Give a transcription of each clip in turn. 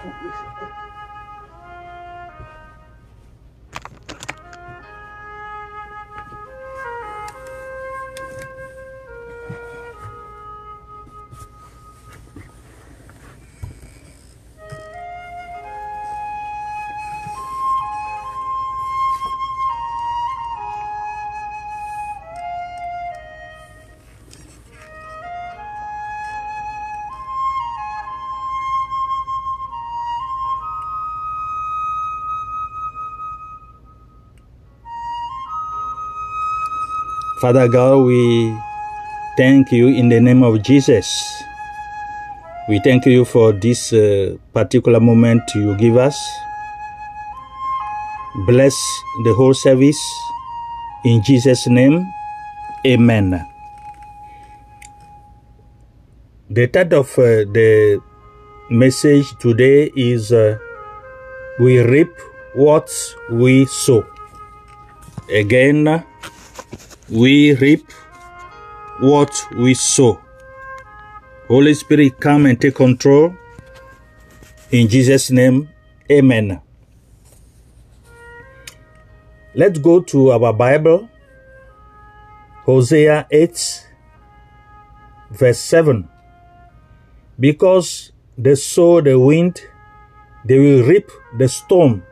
恐惧时刻。Father God, we thank you in the name of Jesus. We thank you for this uh, particular moment you give us. Bless the whole service. In Jesus' name, Amen. The title of uh, the message today is uh, We reap what we sow. Again, we reap what we sow. Holy Spirit, come and take control. In Jesus' name, Amen. Let's go to our Bible, Hosea 8, verse 7. Because they sow the wind, they will reap the storm.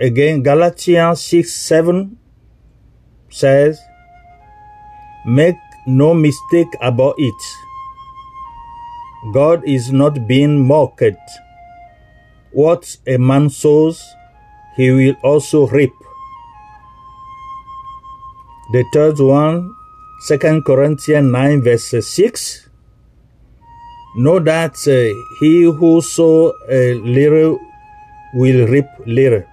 Again, Galatians 6 7 says, Make no mistake about it. God is not being mocked. What a man sows, he will also reap. The third one, 2 Corinthians 9, verse 6. Know that uh, he who sow a little will reap little,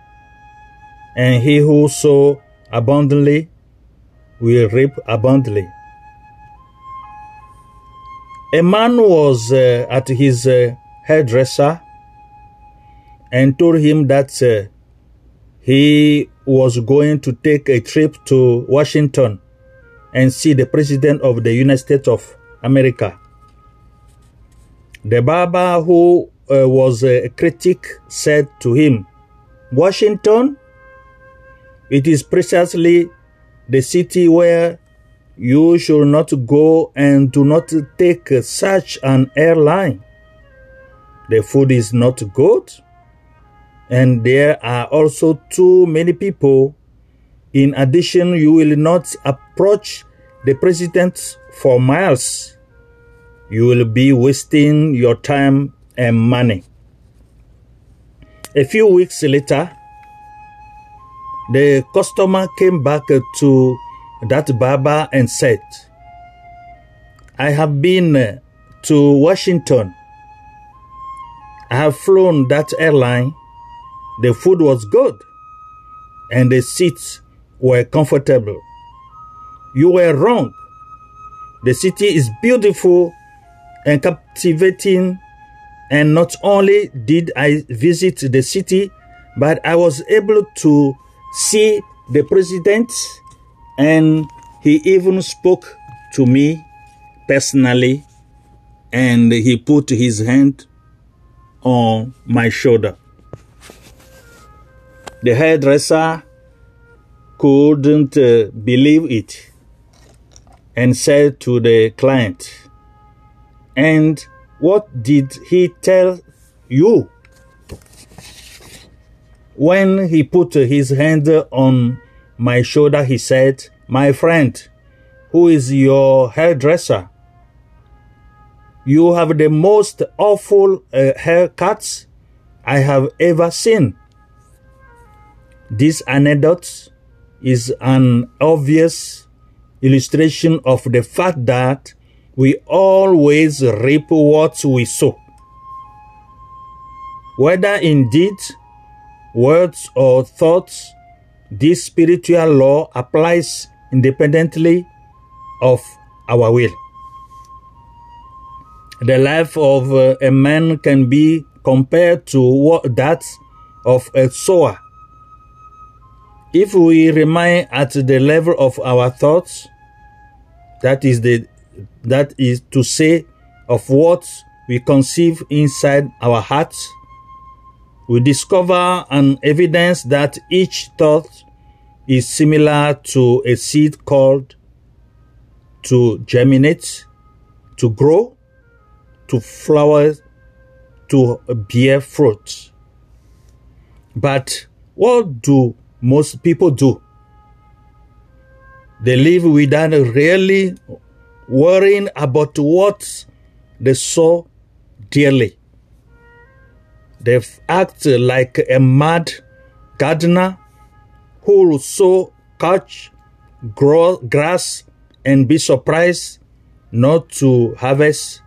and he who sow abundantly will reap abundantly. A man was uh, at his uh, hairdresser and told him that uh, he was going to take a trip to Washington and see the President of the United States of America. The barber who uh, was a critic said to him, Washington, it is precisely the city where you should not go and do not take such an airline. The food is not good, and there are also too many people. In addition, you will not approach the president for miles. You will be wasting your time and money. A few weeks later, the customer came back to that barber and said, I have been uh, to Washington. I have flown that airline. The food was good and the seats were comfortable. You were wrong. The city is beautiful and captivating. And not only did I visit the city, but I was able to see the president and he even spoke to me personally and he put his hand on my shoulder. The hairdresser couldn't uh, believe it and said to the client, And what did he tell you? When he put his hand on my shoulder, he said, My friend, who is your hairdresser? You have the most awful uh, haircuts I have ever seen. This anecdote is an obvious illustration of the fact that we always reap what we sow. Whether indeed words or thoughts, this spiritual law applies independently of our will. The life of uh, a man can be compared to that of a sower. If we remain at the level of our thoughts, that is the that is to say of what we conceive inside our hearts, we discover an evidence that each thought is similar to a seed called to germinate, to grow, to flower, to bear fruit. But what do most people do? They live without really worrying about what they saw dearly. They act like a mad gardener who will sow, catch grow grass, and be surprised not to harvest.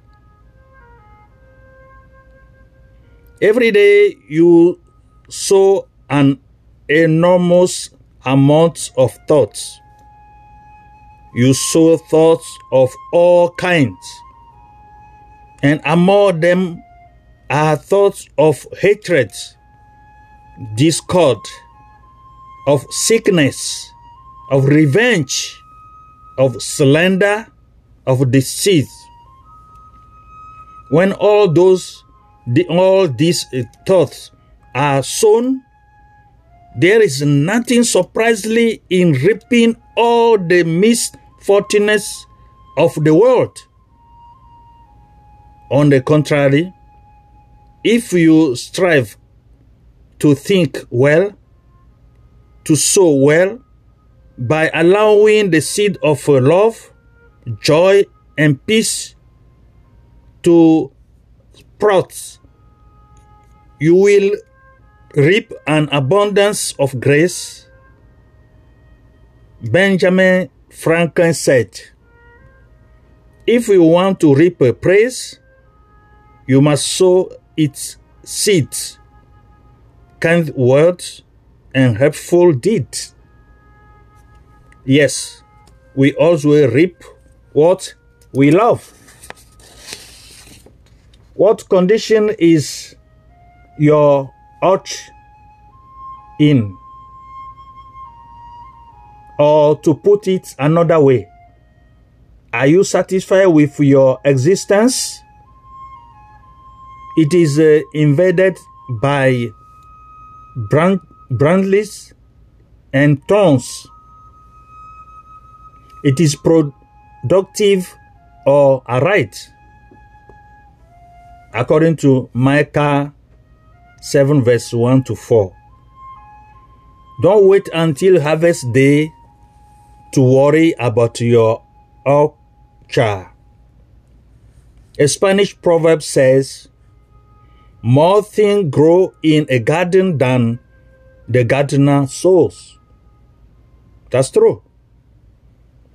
Every day you sow an enormous amount of thoughts. You sow thoughts of all kinds, and among them are thoughts of hatred, discord, of sickness, of revenge, of slander, of deceit. When all those, the, all these uh, thoughts are sown, there is nothing surprisingly in reaping all the misfortunes of the world. On the contrary, if you strive to think well, to sow well, by allowing the seed of love, joy, and peace to sprout, you will reap an abundance of grace. Benjamin Franklin said, If you want to reap a praise, you must sow its seeds, kind words, and helpful deeds. Yes, we also reap what we love. What condition is your heart in? Or to put it another way, are you satisfied with your existence? It is uh, invaded by brand, brandless and thorns it is productive or aright. According to Micah 7, verse 1 to 4. Don't wait until harvest day to worry about your orchard. A Spanish proverb says, More things grow in a garden than the gardener sows. That's true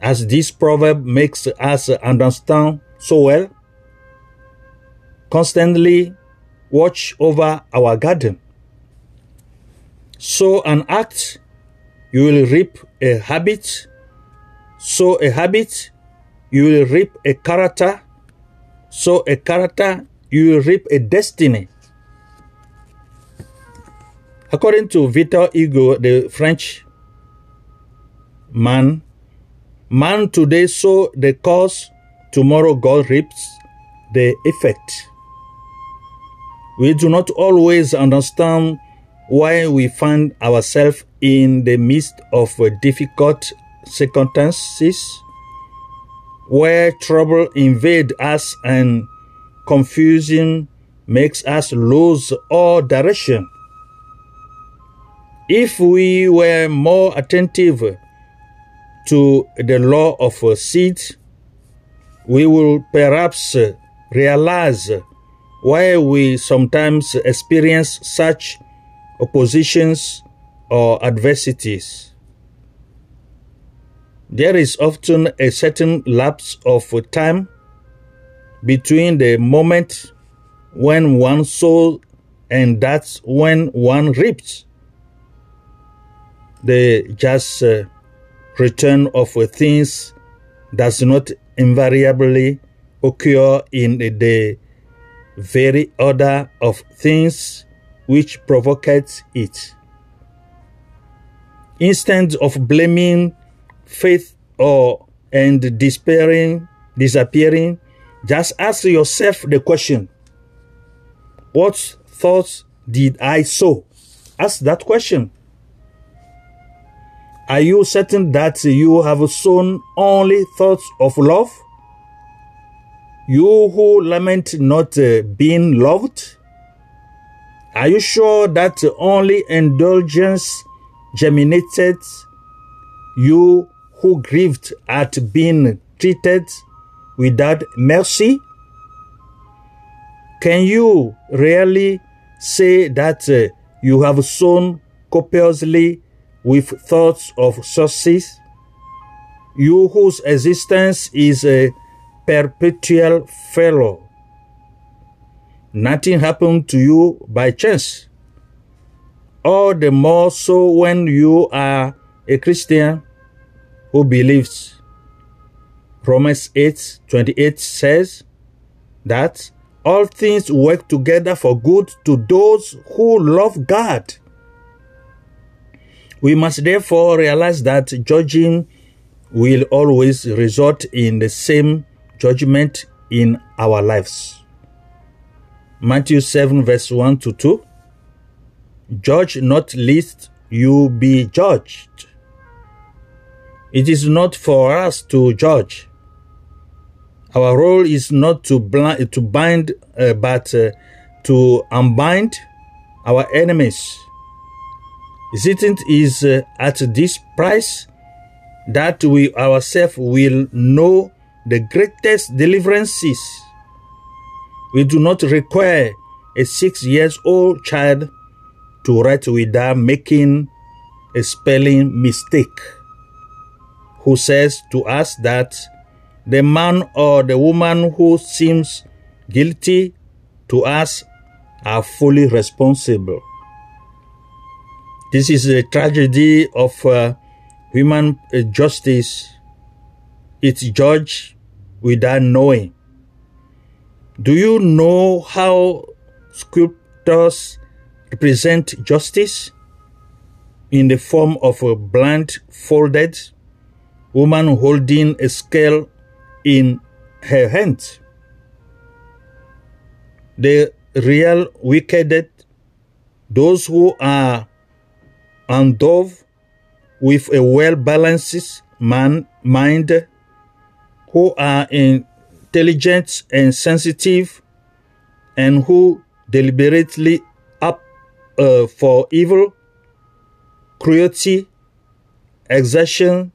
as this proverb makes us understand so well, constantly watch over our garden. Sow an act, you will reap a habit. Sow a habit, you will reap a character. Sow a character, you reap a destiny. According to Victor Hugo, the French man Man today sow the cause, tomorrow God reaps the effect. We do not always understand why we find ourselves in the midst of difficult circumstances where trouble invade us and confusion makes us lose all direction. If we were more attentive to the law of seed, we will perhaps realize why we sometimes experience such oppositions or adversities. There is often a certain lapse of time between the moment when one sows and that's when one reaps. The just uh, return of things does not invariably occur in the very order of things which provokes it. Instead of blaming faith or and despairing, disappearing, Just ask yourself the question What thoughts did I sow? Ask that question. Are you certain that you have sown only thoughts of love? You who lament not uh, being loved? Are you sure that only indulgence germinated? You who grieved at being treated without mercy? Can you really say that uh, you have sown copiously with thoughts of success? You whose existence is a perpetual failure. Nothing happened to you by chance. All the more so when you are a Christian who believes. Romans 8 28 says that all things work together for good to those who love God. We must therefore realize that judging will always result in the same judgment in our lives. Matthew 7, verse 1 to 2. Judge not lest you be judged. It is not for us to judge. Our role is not to, blind, to bind, uh, but uh, to unbind our enemies. Is It is uh, at this price that we ourselves will know the greatest deliverances. We do not require a six years old child to write without making a spelling mistake, who says to us that the man or the woman who seems guilty to us are fully responsible. This is a tragedy of uh, human uh, justice. It's judged without knowing. Do you know how sculptors represent justice? In the form of a blindfolded woman holding a scale in her hands. The real wicked, those who are endowed with a well balanced man, mind, who are intelligent and sensitive, and who deliberately up uh, for evil, cruelty, exertion,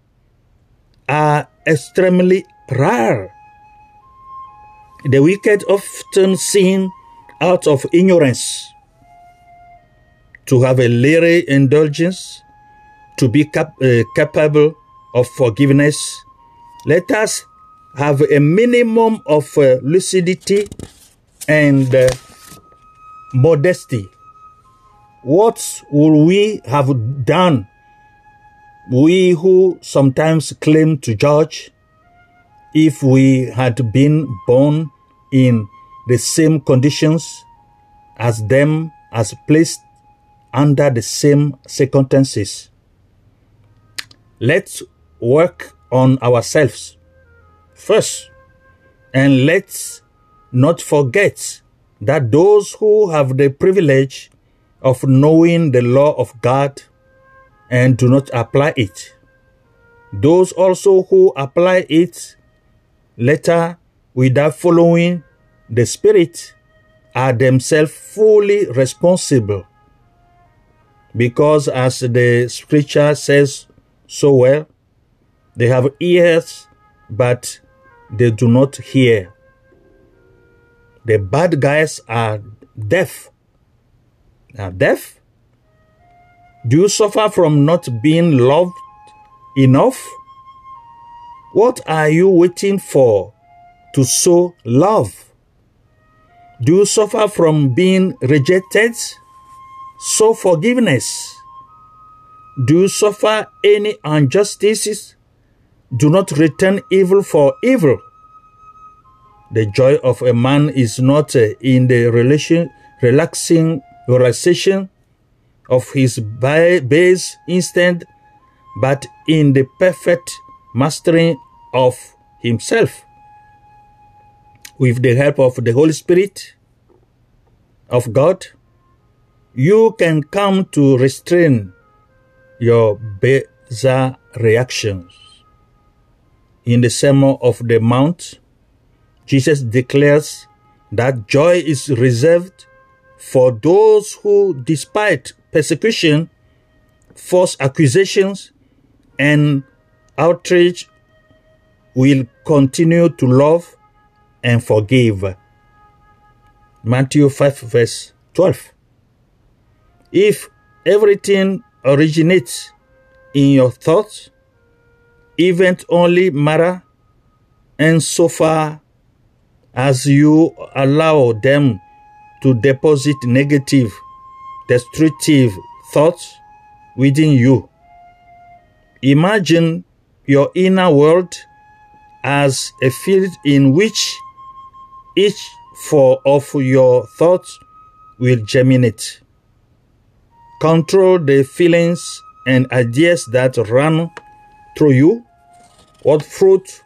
are extremely rare. The wicked often sin out of ignorance to have a little indulgence, to be cap- uh, capable of forgiveness. Let us have a minimum of uh, lucidity and uh, modesty. What will we have done? We who sometimes claim to judge, if we had been born in the same conditions as them, as placed under the same circumstances. Let's work on ourselves first, and let's not forget that those who have the privilege of knowing the law of God and do not apply it, those also who apply it later without following the Spirit are themselves fully responsible. Because, as the scripture says so well, they have ears, but they do not hear. The bad guys are deaf. Are deaf? Do you suffer from not being loved enough? What are you waiting for to sow love? Do you suffer from being rejected? Sow forgiveness. Do you suffer any injustices? Do not return evil for evil. The joy of a man is not in the relation, relaxing relaxation of his base instinct, but in the perfect mastering of himself. with the help of the Holy Spirit of God, you can come to restrain your bizarre reactions. In the Sermon of the Mount, Jesus declares that joy is reserved for those who, despite persecution, false accusations, and outrage, will continue to love and forgive. Matthew 5, verse 12. If everything originates in your thoughts, events only matter, and so far as you allow them to deposit negative, destructive thoughts within you. Imagine your inner world as a field in which each four of your thoughts will germinate. Control the feelings and ideas that run through you. What fruit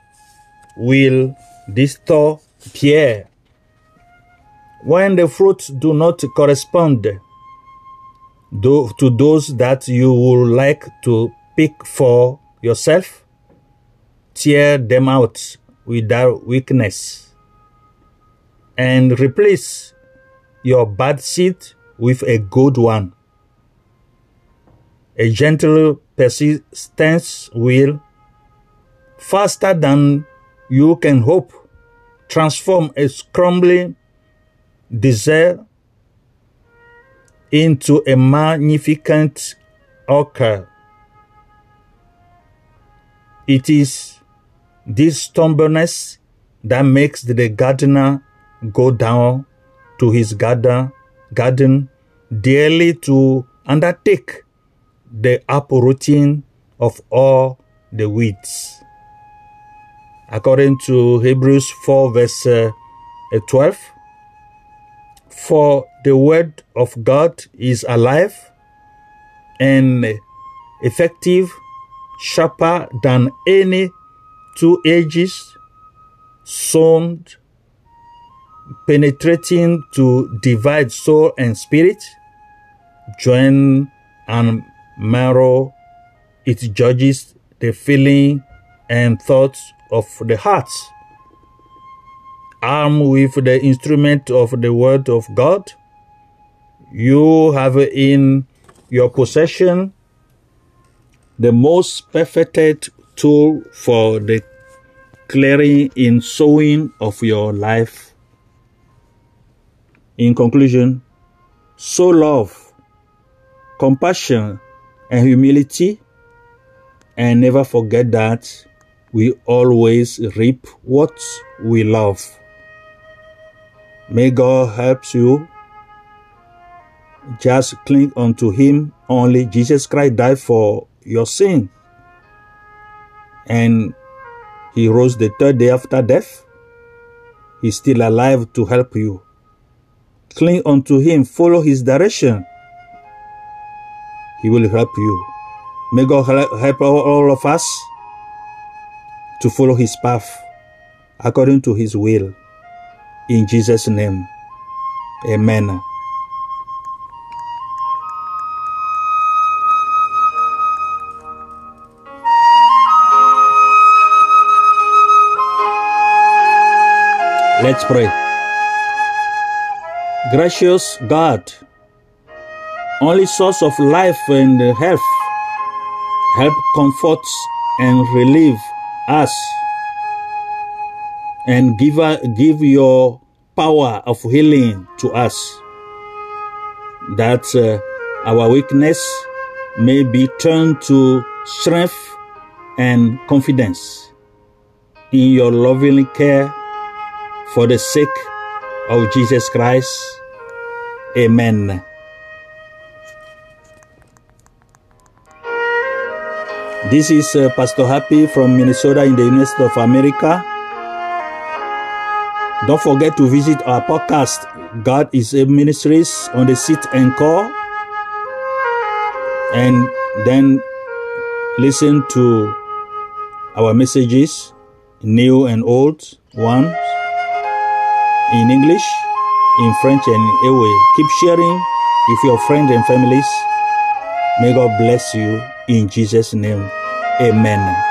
will this thought bear? When the fruits do not correspond to those that you would like to pick for yourself, tear them out without weakness and replace your bad seed with a good one. A gentle persistence will, faster than you can hope, transform a crumbling desire into a magnificent orchard. It is this stubbornness that makes the gardener go down to his garden, garden daily to undertake the uprooting of all the weeds. According to Hebrews 4, verse uh, 12, for the word of God is alive and effective, sharper than any two edges, sound, penetrating to divide soul and spirit, joint and marrow. It judges the feeling and thoughts of the heart armed with the instrument of the Word of God. You have in your possession the most perfected tool for the clearing in sowing of your life. In conclusion, sow love, compassion, and humility, and never forget that we always reap what we love. May God help you. Just cling unto Him only. Jesus Christ died for your sin. And He rose the third day after death. He's still alive to help you. Cling unto Him. Follow His direction. He will help you. May God help all of us to follow His path according to His will. In Jesus' name, amen. Let's pray. Gracious God, only source of life and health, help comfort and relieve us and give, give your power of healing to us that uh, our weakness may be turned to strength and confidence in your loving care for the sake of Jesus Christ. Amen. This is uh, Pastor Happy from Minnesota in the United States of America. Don't forget to visit our podcast, God is a Ministries on the Sit and Call. And then listen to our messages, new and old ones. In English, in French, and in Ewe. Keep sharing with your friends and families. May God bless you in Jesus' name. Amen.